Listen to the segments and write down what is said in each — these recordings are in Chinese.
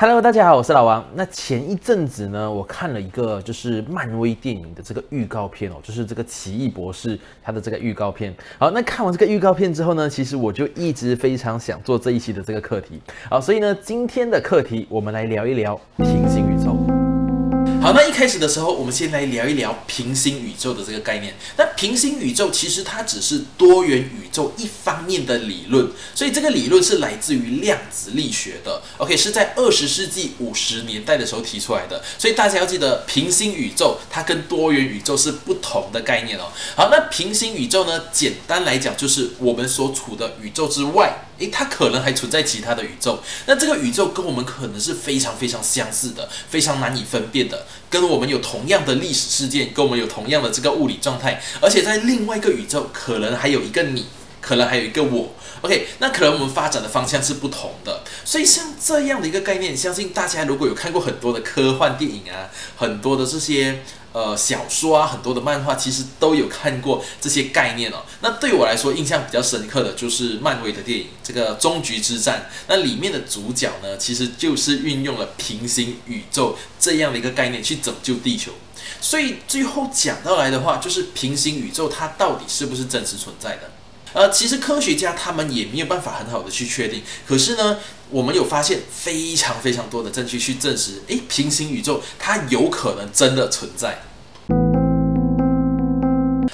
Hello，大家好，我是老王。那前一阵子呢，我看了一个就是漫威电影的这个预告片哦，就是这个奇异博士他的这个预告片。好，那看完这个预告片之后呢，其实我就一直非常想做这一期的这个课题。好，所以呢，今天的课题我们来聊一聊平行宇宙。好，那一开始的时候，我们先来聊一聊平行宇宙的这个概念。那平行宇宙其实它只是多元宇宙一方面的理论，所以这个理论是来自于量子力学的。OK，是在二十世纪五十年代的时候提出来的。所以大家要记得，平行宇宙它跟多元宇宙是不同的概念哦。好，那平行宇宙呢，简单来讲就是我们所处的宇宙之外。诶，它可能还存在其他的宇宙，那这个宇宙跟我们可能是非常非常相似的，非常难以分辨的，跟我们有同样的历史事件，跟我们有同样的这个物理状态，而且在另外一个宇宙，可能还有一个你，可能还有一个我。OK，那可能我们发展的方向是不同的，所以像这样的一个概念，相信大家如果有看过很多的科幻电影啊，很多的这些。呃，小说啊，很多的漫画其实都有看过这些概念哦。那对我来说，印象比较深刻的就是漫威的电影《这个终局之战》，那里面的主角呢，其实就是运用了平行宇宙这样的一个概念去拯救地球。所以最后讲到来的话，就是平行宇宙它到底是不是真实存在的？呃，其实科学家他们也没有办法很好的去确定。可是呢，我们有发现非常非常多的证据去证实，诶，平行宇宙它有可能真的存在。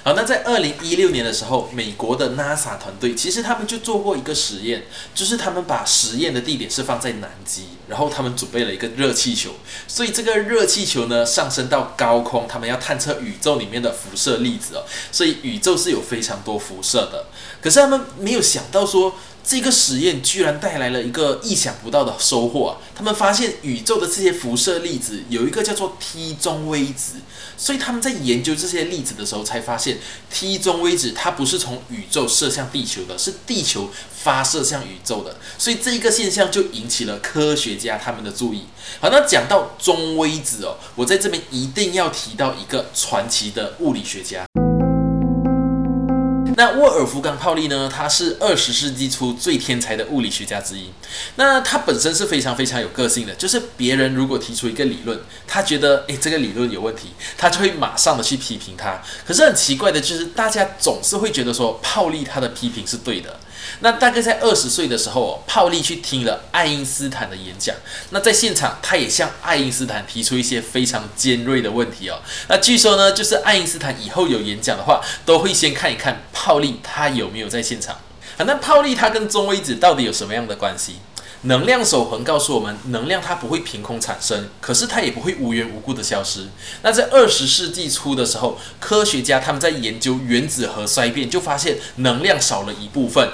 好，那在二零一六年的时候，美国的 NASA 团队其实他们就做过一个实验，就是他们把实验的地点是放在南极，然后他们准备了一个热气球，所以这个热气球呢上升到高空，他们要探测宇宙里面的辐射粒子哦，所以宇宙是有非常多辐射的，可是他们没有想到说。这个实验居然带来了一个意想不到的收获啊！他们发现宇宙的这些辐射粒子有一个叫做 T 中微子，所以他们在研究这些粒子的时候才发现，T 中微子它不是从宇宙射向地球的，是地球发射向宇宙的，所以这一个现象就引起了科学家他们的注意。好，那讲到中微子哦，我在这边一定要提到一个传奇的物理学家。那沃尔夫冈·泡利呢？他是二十世纪初最天才的物理学家之一。那他本身是非常非常有个性的，就是别人如果提出一个理论，他觉得诶这个理论有问题，他就会马上的去批评他。可是很奇怪的就是，大家总是会觉得说泡利他的批评是对的。那大概在二十岁的时候，泡利去听了爱因斯坦的演讲。那在现场，他也向爱因斯坦提出一些非常尖锐的问题哦。那据说呢，就是爱因斯坦以后有演讲的话，都会先看一看泡利他有没有在现场。啊，那泡利他跟中微子到底有什么样的关系？能量守恒告诉我们，能量它不会凭空产生，可是它也不会无缘无故的消失。那在二十世纪初的时候，科学家他们在研究原子核衰变，就发现能量少了一部分。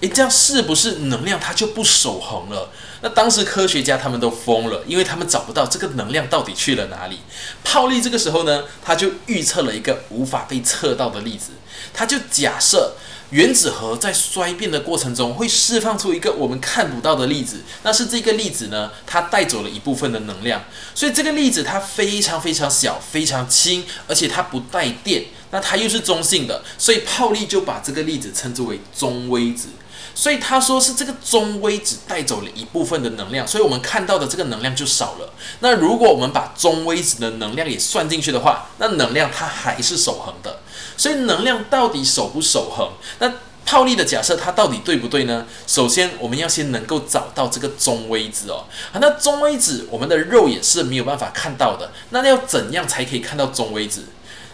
诶，这样是不是能量它就不守恒了？那当时科学家他们都疯了，因为他们找不到这个能量到底去了哪里。泡利这个时候呢，他就预测了一个无法被测到的例子，他就假设。原子核在衰变的过程中会释放出一个我们看不到的粒子，那是这个粒子呢，它带走了一部分的能量，所以这个粒子它非常非常小，非常轻，而且它不带电，那它又是中性的，所以泡利就把这个粒子称之为中微子。所以他说是这个中微子带走了一部分的能量，所以我们看到的这个能量就少了。那如果我们把中微子的能量也算进去的话，那能量它还是守恒的。所以能量到底守不守恒？那泡利的假设它到底对不对呢？首先我们要先能够找到这个中微子哦。好，那中微子我们的肉眼是没有办法看到的。那要怎样才可以看到中微子？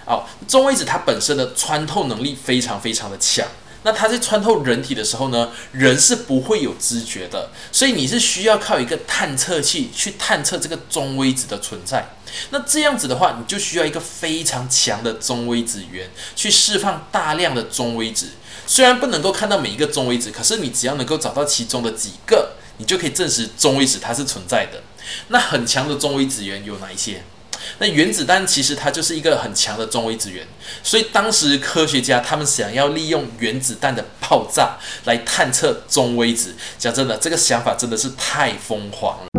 哦，中微子它本身的穿透能力非常非常的强。那它在穿透人体的时候呢，人是不会有知觉的，所以你是需要靠一个探测器去探测这个中微子的存在。那这样子的话，你就需要一个非常强的中微子源去释放大量的中微子。虽然不能够看到每一个中微子，可是你只要能够找到其中的几个，你就可以证实中微子它是存在的。那很强的中微子源有哪一些？那原子弹其实它就是一个很强的中微子源，所以当时科学家他们想要利用原子弹的爆炸来探测中微子。讲真的，这个想法真的是太疯狂了。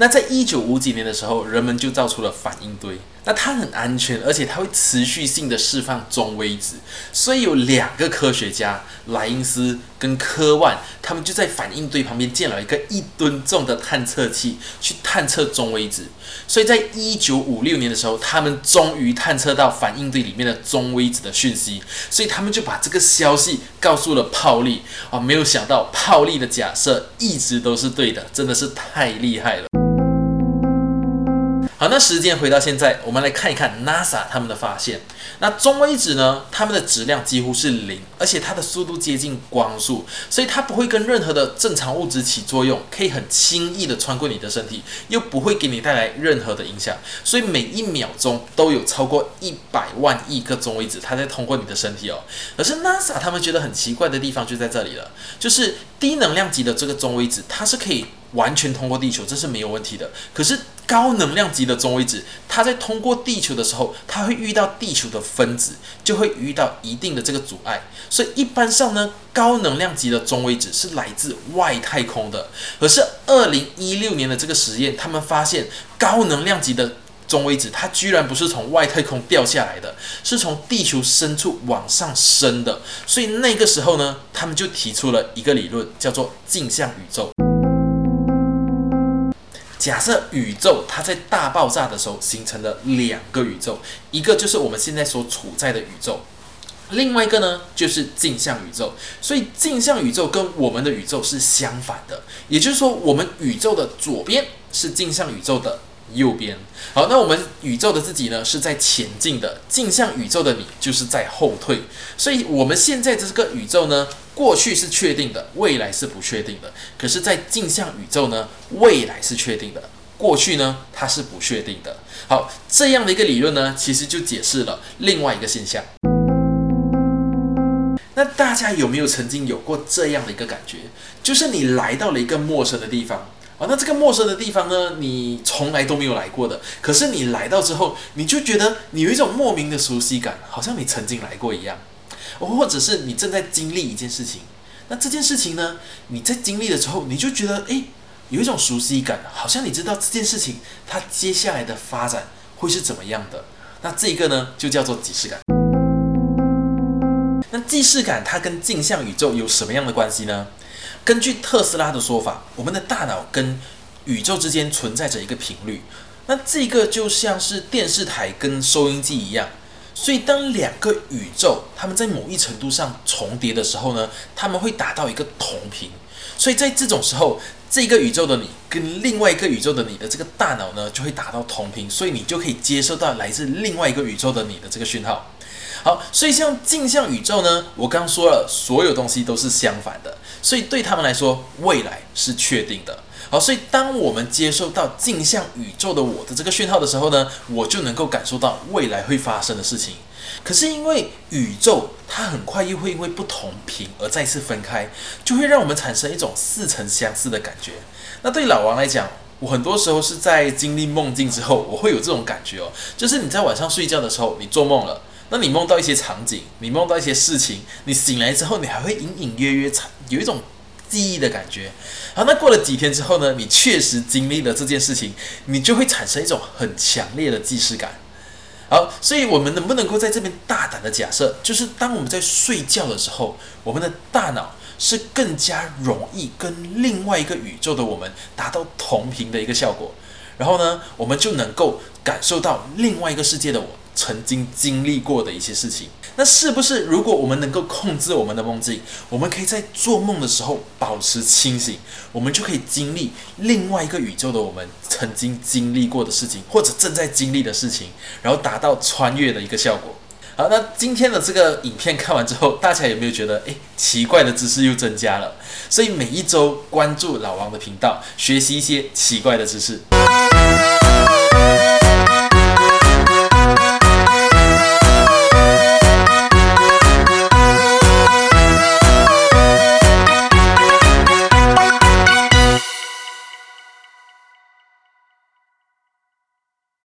那在一九五几年的时候，人们就造出了反应堆。那它很安全，而且它会持续性的释放中微子。所以有两个科学家莱因斯跟科万，他们就在反应堆旁边建了一个一吨重的探测器，去探测中微子。所以在一九五六年的时候，他们终于探测到反应堆里面的中微子的讯息。所以他们就把这个消息告诉了泡利啊，没有想到泡利的假设一直都是对的，真的是太厉害了。好，那时间回到现在，我们来看一看 NASA 他们的发现。那中微子呢，它们的质量几乎是零，而且它的速度接近光速，所以它不会跟任何的正常物质起作用，可以很轻易的穿过你的身体，又不会给你带来任何的影响。所以每一秒钟都有超过一百万亿个中微子，它在通过你的身体哦。可是 NASA 他们觉得很奇怪的地方就在这里了，就是低能量级的这个中微子，它是可以。完全通过地球，这是没有问题的。可是高能量级的中微子，它在通过地球的时候，它会遇到地球的分子，就会遇到一定的这个阻碍。所以一般上呢，高能量级的中微子是来自外太空的。可是二零一六年的这个实验，他们发现高能量级的中微子，它居然不是从外太空掉下来的，是从地球深处往上升的。所以那个时候呢，他们就提出了一个理论，叫做镜像宇宙。假设宇宙它在大爆炸的时候形成了两个宇宙，一个就是我们现在所处在的宇宙，另外一个呢就是镜像宇宙。所以镜像宇宙跟我们的宇宙是相反的，也就是说，我们宇宙的左边是镜像宇宙的。右边，好，那我们宇宙的自己呢是在前进的，镜像宇宙的你就是在后退，所以我们现在这个宇宙呢，过去是确定的，未来是不确定的。可是，在镜像宇宙呢，未来是确定的，过去呢它是不确定的。好，这样的一个理论呢，其实就解释了另外一个现象。那大家有没有曾经有过这样的一个感觉，就是你来到了一个陌生的地方？啊，那这个陌生的地方呢，你从来都没有来过的。可是你来到之后，你就觉得你有一种莫名的熟悉感，好像你曾经来过一样。或者是你正在经历一件事情，那这件事情呢，你在经历的时候，你就觉得诶，有一种熟悉感，好像你知道这件事情它接下来的发展会是怎么样的。那这个呢，就叫做即视感。那即视感它跟镜像宇宙有什么样的关系呢？根据特斯拉的说法，我们的大脑跟宇宙之间存在着一个频率，那这个就像是电视台跟收音机一样，所以当两个宇宙它们在某一程度上重叠的时候呢，他们会达到一个同频，所以在这种时候，这个宇宙的你跟另外一个宇宙的你的这个大脑呢就会达到同频，所以你就可以接收到来自另外一个宇宙的你的这个讯号。好，所以像镜像宇宙呢，我刚说了，所有东西都是相反的，所以对他们来说，未来是确定的。好，所以当我们接受到镜像宇宙的我的这个讯号的时候呢，我就能够感受到未来会发生的事情。可是因为宇宙它很快又会因为不同频而再次分开，就会让我们产生一种似曾相识的感觉。那对老王来讲，我很多时候是在经历梦境之后，我会有这种感觉哦，就是你在晚上睡觉的时候，你做梦了。那你梦到一些场景，你梦到一些事情，你醒来之后，你还会隐隐约约有一种记忆的感觉。好，那过了几天之后呢？你确实经历了这件事情，你就会产生一种很强烈的既视感。好，所以我们能不能够在这边大胆的假设，就是当我们在睡觉的时候，我们的大脑是更加容易跟另外一个宇宙的我们达到同频的一个效果，然后呢，我们就能够感受到另外一个世界的我。曾经经历过的一些事情，那是不是如果我们能够控制我们的梦境，我们可以在做梦的时候保持清醒，我们就可以经历另外一个宇宙的我们曾经经历过的事情，或者正在经历的事情，然后达到穿越的一个效果。好，那今天的这个影片看完之后，大家有没有觉得，诶，奇怪的知识又增加了？所以每一周关注老王的频道，学习一些奇怪的知识。